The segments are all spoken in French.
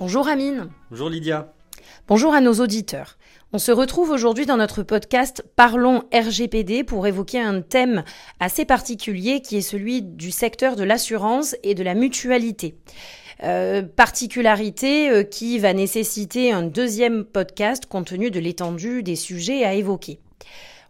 Bonjour Amine. Bonjour Lydia. Bonjour à nos auditeurs. On se retrouve aujourd'hui dans notre podcast Parlons RGPD pour évoquer un thème assez particulier qui est celui du secteur de l'assurance et de la mutualité. Euh, particularité euh, qui va nécessiter un deuxième podcast compte tenu de l'étendue des sujets à évoquer.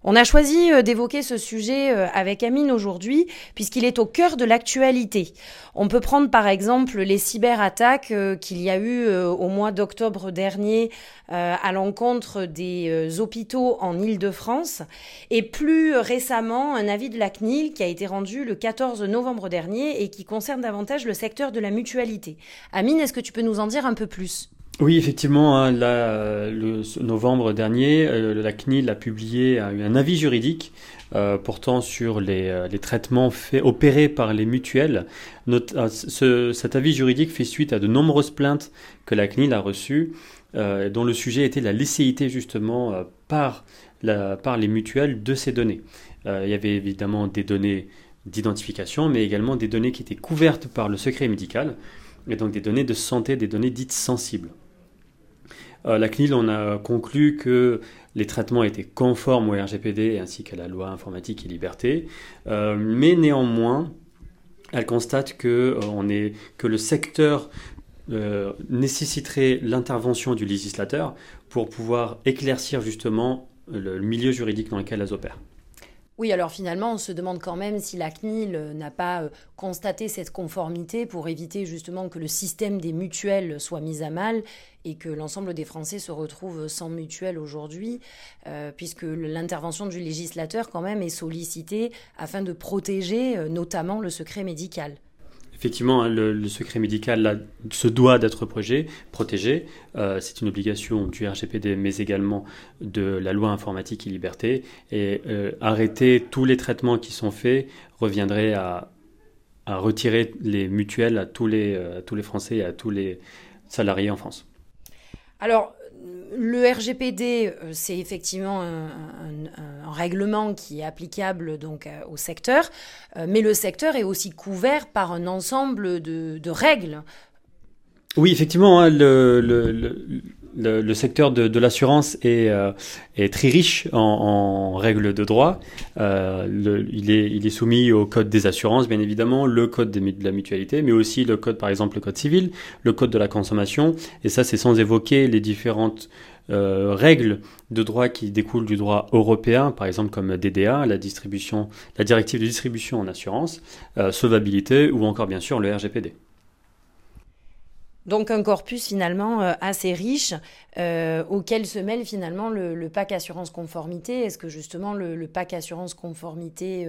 On a choisi euh, d'évoquer ce sujet euh, avec Amine aujourd'hui puisqu'il est au cœur de l'actualité. On peut prendre par exemple les cyberattaques euh, qu'il y a eu au mois d'octobre dernier à l'encontre des hôpitaux en Île-de-France et plus récemment un avis de la CNIL qui a été rendu le 14 novembre dernier et qui concerne davantage le secteur de la mutualité. Amine, est-ce que tu peux nous en dire un peu plus? Oui, effectivement, hein, le novembre dernier, euh, la CNIL a publié un avis juridique euh, portant sur les, euh, traitements opérés par les mutuelles. cet avis juridique fait suite à de nombreuses plaintes que la CNIL a reçues, dont le sujet était la licéité justement par les mutuelles de ces données. il y avait évidemment des données d'identification, mais également des données qui étaient couvertes par le secret médical, et donc des données de santé, des données dites sensibles. Euh, la CNIL, on a conclu que les traitements étaient conformes au RGPD ainsi qu'à la loi informatique et liberté, euh, mais néanmoins, elle constate que, euh, que le secteur nécessiterait l'intervention du législateur pour pouvoir éclaircir justement le milieu juridique dans lequel elles opèrent. Oui, alors finalement, on se demande quand même si la CNIL euh, n'a pas euh, constaté cette conformité pour éviter justement que le système des mutuelles soit mis à mal et que l'ensemble des Français se retrouvent sans mutuelle aujourd'hui, euh, puisque l'intervention du législateur quand même est sollicitée afin de protéger notamment le secret médical. Effectivement, hein, le, secret médical se doit d'être protégé. Euh, c'est une obligation du RGPD, mais également de la loi informatique et liberté. Et euh, arrêter tous les traitements qui sont faits reviendrait à, retirer les mutuelles à tous les, euh, à tous les Français et à tous les salariés en France. Alors, le RGPD, euh, c'est effectivement un, règlement qui est applicable donc euh, au secteur, euh, mais le secteur est aussi couvert par un ensemble de, règles. Oui, effectivement, hein, secteur de, l'assurance est, est, très riche en, règles de droit. il, est, il, est, soumis au code des assurances, bien évidemment, le code de la mutualité, mais aussi le code, par exemple, le code civil, le code de la consommation. Et ça, c'est sans évoquer les différentes euh, règles de droit qui découlent du droit européen, par exemple comme DDA, la, distribution, la directive de distribution en assurance, euh, solvabilité ou encore bien sûr le RGPD. Donc un corpus finalement euh, assez riche auquel se mêle finalement le, le PAC assurance conformité. Est-ce que justement le, le, PAC assurance conformité...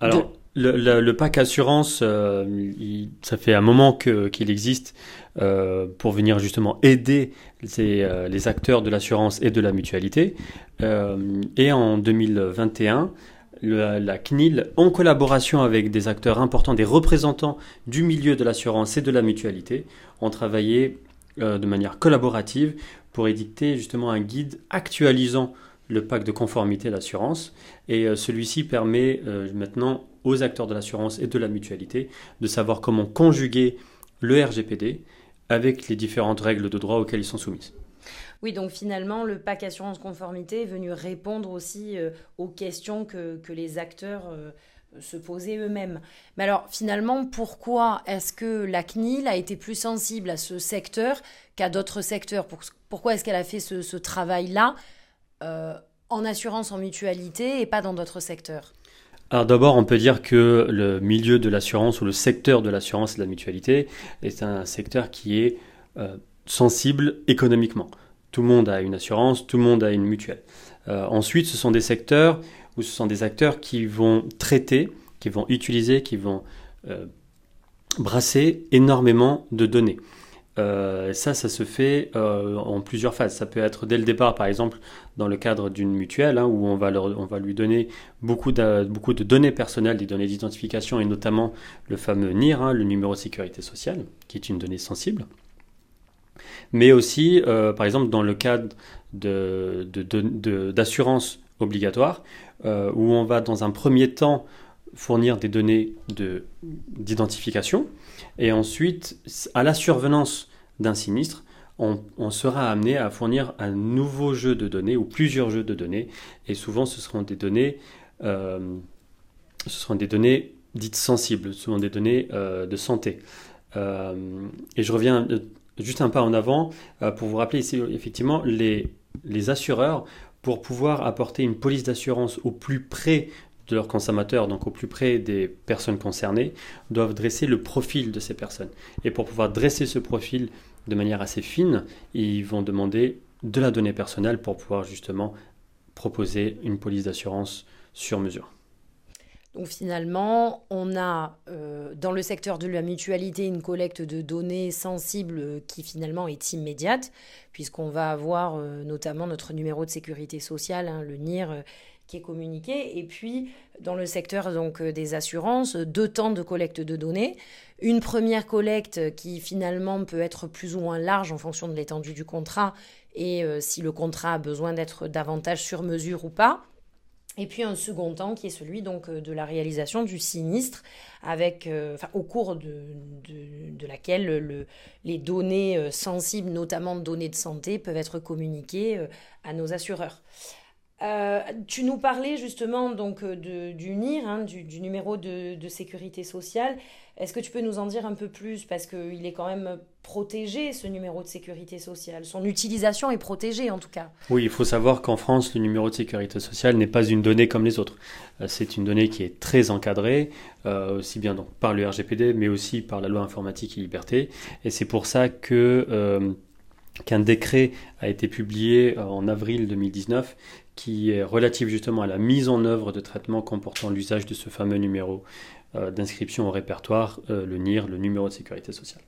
Alors, le, le, PAC assurance, ça fait un moment qu'il existe euh, pour venir justement aider euh, les acteurs de l'assurance et de la mutualité. Euh, et en 2021, la, CNIL, en collaboration avec des acteurs importants, des représentants du milieu de l'assurance et de la mutualité, ont travaillé de manière collaborative pour édicter justement un guide actualisant le pacte de conformité d'assurance. Et celui-ci permet maintenant aux acteurs de l'assurance et de la mutualité de savoir comment conjuguer le RGPD avec les différentes règles de droit auxquelles ils sont soumis. Oui, donc finalement, le PAC assurance conformité est venu répondre aussi euh, aux questions que, les acteurs euh, se posaient eux-mêmes. Mais alors, finalement, pourquoi est-ce que la CNIL a été plus sensible à ce secteur qu'à d'autres secteurs? Pourquoi est-ce qu'elle a fait ce, travail-là euh, en assurance, en mutualité et pas dans d'autres secteurs? Alors d'abord, on peut dire que le milieu de l'assurance ou le secteur de l'assurance et de la mutualité est un secteur qui est sensible économiquement. Tout le monde a une assurance, tout le monde a une mutuelle. Euh, ensuite, ce sont des secteurs où ce sont des acteurs qui vont traiter, qui vont utiliser, qui vont euh, brasser énormément de données. Euh, ça, ça se fait en plusieurs phases. Ça peut être dès le départ, par exemple, dans le cadre d'une mutuelle, hein, où on va, lui donner beaucoup de, beaucoup de données personnelles, des données d'identification, et notamment le fameux NIR, hein, le numéro de sécurité sociale, qui est une donnée sensible. Mais aussi, euh, par exemple, dans le cadre d'assurance de, obligatoire, où on va dans un premier temps fournir des données d'identification, et ensuite, à la survenance d'un sinistre, on, sera amené à fournir un nouveau jeu de données ou plusieurs jeux de données. Et souvent, ce seront des données, euh, ce seront des données dites sensibles, souvent des données euh, de santé. Euh, et je reviens juste un pas en avant pour vous rappeler ici, effectivement, les, les assureurs, pour pouvoir apporter une police d'assurance au plus près de leurs consommateurs, donc au plus près des personnes concernées, doivent dresser le profil de ces personnes. Et pour pouvoir dresser ce profil de manière assez fine, ils vont demander de la donnée personnelle pour pouvoir justement proposer une police d'assurance sur mesure. Donc finalement, on a euh, dans le secteur de la mutualité une collecte de données sensibles qui finalement est immédiate, puisqu'on va avoir euh, notamment notre numéro de sécurité sociale, hein, le NIR, euh, qui est communiqué. Et puis, dans le secteur des assurances, deux temps de collecte de données. Une première collecte qui finalement peut être plus ou moins large en fonction de l'étendue du contrat et si le contrat a besoin d'être davantage sur mesure ou pas. Et puis un second temps qui est celui donc euh, de la réalisation du sinistre, avec, au cours de, de, laquelle le, les données sensibles, notamment données de santé, peuvent être communiquées à nos assureurs. Euh, tu nous parlais justement donc euh, de, du NIR, hein, du, numéro de, sécurité sociale. Est-ce que tu peux nous en dire un peu plus Parce qu'il est quand même protégé, ce numéro de sécurité sociale. Son utilisation est protégée en tout cas. Oui, il faut savoir qu'en France, le numéro de sécurité sociale n'est pas une donnée comme les autres. Euh, c'est une donnée qui est très encadrée, aussi bien par le RGPD, mais aussi par la loi informatique et liberté. Et c'est pour ça que qu'un décret a été publié en avril 2019 qui est relative justement à la mise en œuvre de traitements comportant l'usage de ce fameux numéro euh, d'inscription au répertoire, euh, le NIR, le numéro de sécurité sociale.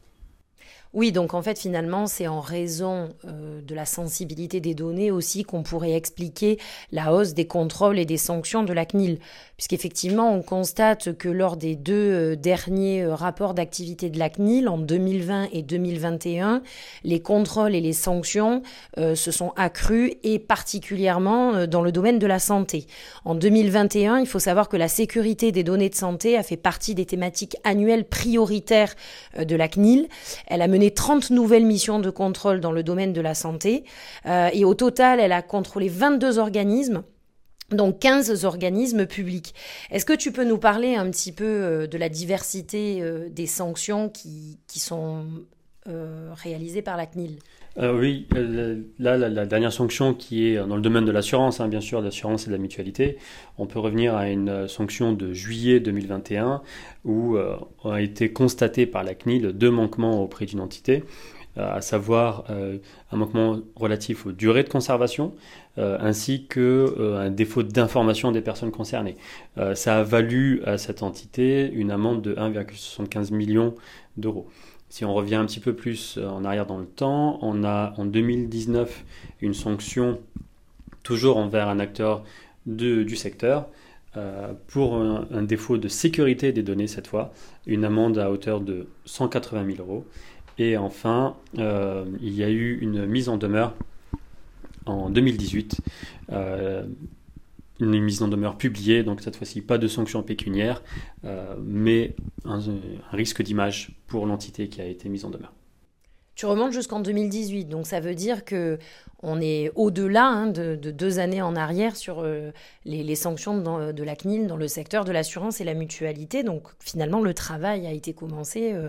Oui, donc en fait finalement c'est en raison euh, de la sensibilité des données aussi qu'on pourrait expliquer la hausse des contrôles et des sanctions de la CNIL, puisqu'effectivement on constate que lors des deux euh, derniers euh, rapports d'activité de la CNIL en 2020 et 2021, les contrôles et les sanctions se sont accrus et particulièrement dans le domaine de la santé. En 2021, il faut savoir que la sécurité des données de santé a fait partie des thématiques annuelles prioritaires de la CNIL. Elle a mené 30 nouvelles missions de contrôle dans le domaine de la santé. Euh, et au total, elle a contrôlé 22 organismes donc 15 organismes publics. Est-ce que tu peux nous parler un petit peu euh, de la diversité euh, des sanctions qui, qui sont réalisées par la CNIL oui, là, la, dernière sanction qui est dans le domaine de l'assurance, hein, bien sûr, l'assurance et de la mutualité, on peut revenir à une sanction de juillet 2021 où euh, a été constaté par la CNIL deux manquements auprès d'une entité, euh, à savoir euh, un manquement relatif aux durées de conservation, ainsi que un défaut d'information des personnes concernées. ça a valu à cette entité une amende de 1,75 million d'euros. Si on revient un petit peu plus en arrière dans le temps, on a en 2019 une sanction toujours envers un acteur du secteur euh, pour un, défaut de sécurité des données cette fois, une amende à hauteur de 180 000 euros. Et enfin, euh, il y a eu une mise en demeure en 2018, euh, une mise en demeure publiée, donc cette fois-ci pas de sanction pécuniaire, mais un risque d'image pour l'entité qui a été mise en demeure. Tu remontes jusqu'en 2018, donc ça veut dire que on est au-delà hein, de, deux années en arrière sur euh, les, sanctions de la CNIL dans le secteur de l'assurance et la mutualité. Donc finalement, le travail a été commencé, euh,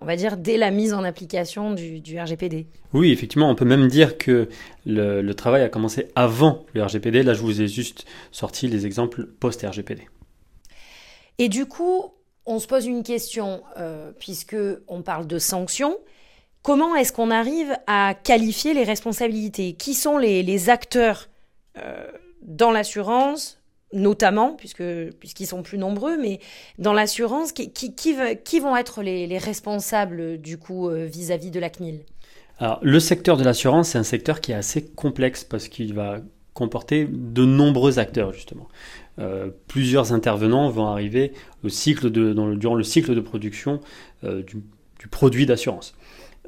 on va dire, dès la mise en application du, RGPD. Oui, effectivement, on peut même dire que le, travail a commencé avant le RGPD. Là, je vous ai juste sorti les exemples post-RGPD. Et du coup, on se pose une question, euh, puisque on parle de sanctions. Comment est-ce qu'on arrive à qualifier les responsabilités? Qui sont les, acteurs euh, dans l'assurance, notamment, puisqu'ils sont plus nombreux, mais dans l'assurance, qui, vont être les, responsables du coup euh, vis-à-vis de la CNIL le secteur de l'assurance, c'est un secteur qui est assez complexe parce qu'il va comporter de nombreux acteurs, justement. Euh, plusieurs intervenants vont arriver durant le cycle de production du produit d'assurance.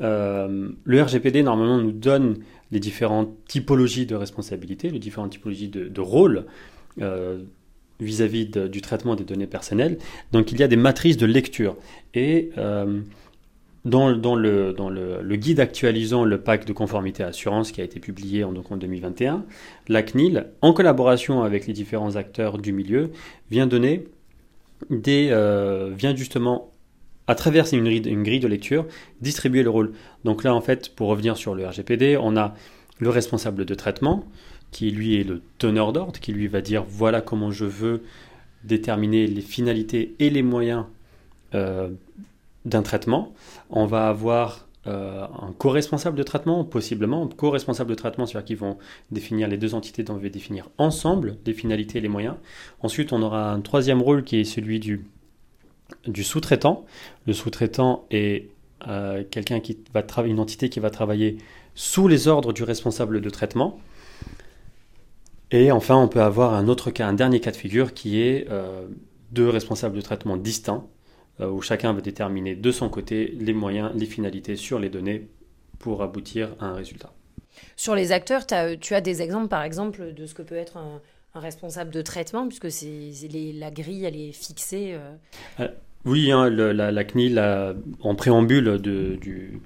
Euh, le RGPD, normalement, nous donne les différentes typologies de responsabilité, les différentes typologies de, de rôle euh, vis-à-vis du traitement des données personnelles. Donc, il y a des matrices de lecture. Et euh, dans, le, guide actualisant le pacte de conformité assurance qui a été publié en, donc en 2021, la CNIL, en collaboration avec les différents acteurs du milieu, vient donner des, vient justement à travers une, grille de lecture distribuer le rôle. Donc là, en fait, pour revenir sur le RGPD, on a le responsable de traitement qui lui est le teneur d'ordre, qui lui va dire voilà comment je veux déterminer les finalités et les moyens euh, d'un traitement. On va avoir euh, un co-responsable de traitement, possiblement, co-responsable de traitement, c'est-à-dire qu'ils vont définir les deux entités dont on va définir ensemble les finalités et les moyens. Ensuite, on aura un troisième rôle qui est celui du, du sous-traitant. Le sous-traitant est euh, quelqu'un qui va travailler, une entité qui va travailler sous les ordres du responsable de traitement. Et enfin, on peut avoir un autre cas, un dernier cas de figure qui est euh, deux responsables de traitement distincts euh, où chacun va déterminer de son côté les moyens, les finalités sur les données pour aboutir à un résultat. Sur les acteurs, tu as des exemples, par exemple, de ce que peut être un, responsable de traitement, puisque c'est la grille, elle est fixée. Euh. Euh, oui, hein, la, CNIL, en préambule du,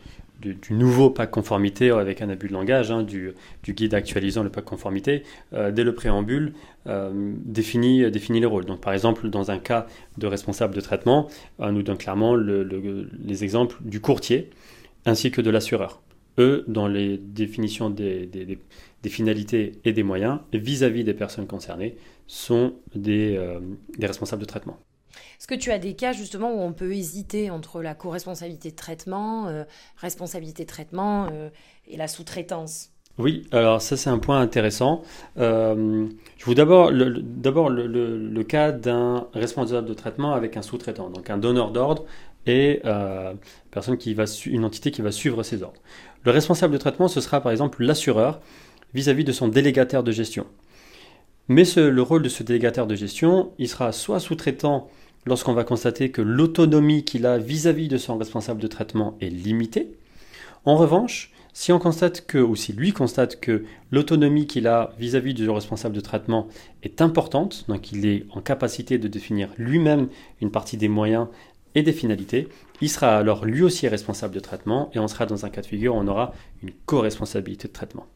nouveau pack conformité avec un abus de langage, hein, du, guide actualisant le pack conformité, euh, dès le préambule, définit, définit les rôles. Donc, par exemple, dans un cas de responsable de traitement, nous donne clairement les exemples du courtier ainsi que de l'assureur. Eux, dans les définitions des, finalités et des moyens vis-à-vis des personnes concernées, sont des euh, responsables de traitement. Est-ce que tu as des cas justement où on peut hésiter entre la co-responsabilité de traitement, euh, responsabilité de traitement euh, et la sous-traitance? Oui, alors ça c'est un point intéressant. Euh, je vous d'abord le, d'abord le, cas d'un responsable de traitement avec un sous-traitant, donc un donneur d'ordre et personne qui va une entité qui va suivre ses ordres. Le responsable de traitement, ce sera par exemple l'assureur vis-à-vis de son délégataire de gestion. Mais le rôle de ce délégataire de gestion, il sera soit sous-traitant lorsqu'on va constater que l'autonomie qu'il a vis-à-vis de son responsable de traitement est limitée. En revanche, si on constate que, ou si lui constate que l'autonomie qu'il a vis-à-vis du responsable de traitement est importante, donc il est en capacité de définir lui-même une partie des moyens et des finalités, il sera alors lui aussi responsable de traitement et on sera dans un cas de figure où on aura une co-responsabilité de traitement.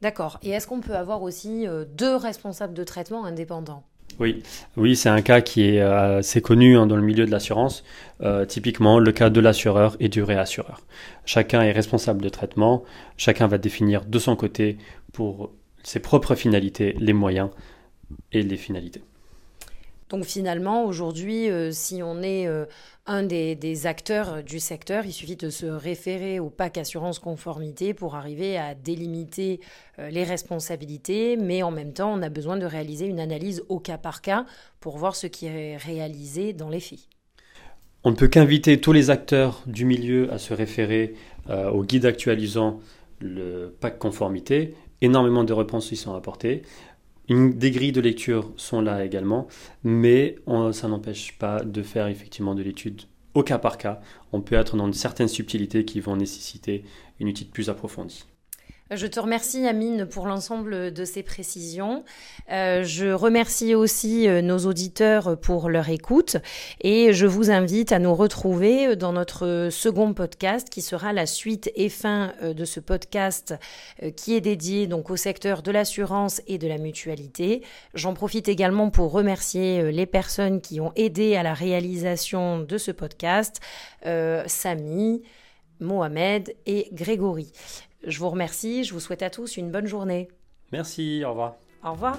D'accord. Et est-ce qu'on peut avoir aussi euh, deux responsables de traitement indépendants? Oui, oui c'est un cas qui est euh, assez connu hein, dans le milieu de l'assurance. Euh, typiquement, le cas de l'assureur et du réassureur. Chacun est responsable de traitement, chacun va définir de son côté pour ses propres finalités les moyens et les finalités. Donc finalement, aujourd'hui, euh, si on est euh, un des, acteurs du secteur, il suffit de se référer au PAC assurance conformité pour arriver à délimiter euh, les responsabilités, mais en même temps, on a besoin de réaliser une analyse au cas par cas pour voir ce qui est réalisé dans les faits. On ne peut qu'inviter tous les acteurs du milieu à se référer au guide actualisant le PAC conformité. Énormément de réponses y sont apportées des grilles de lecture sont là également, mais ça n'empêche pas de faire effectivement de l'étude au cas par cas. On peut être dans certaines subtilités qui vont nécessiter une étude plus approfondie. Je te remercie, Amine, pour l'ensemble de ces précisions. Euh, je remercie aussi euh, nos auditeurs pour leur écoute et je vous invite à nous retrouver dans notre second podcast qui sera la suite et fin euh, de ce podcast qui est dédié donc au secteur de l'assurance et de la mutualité. J'en profite également pour remercier les personnes qui ont aidé à la réalisation de ce podcast, Samy, Mohamed et Grégory. Je vous remercie, je vous souhaite à tous une bonne journée. Merci, au revoir. Au revoir.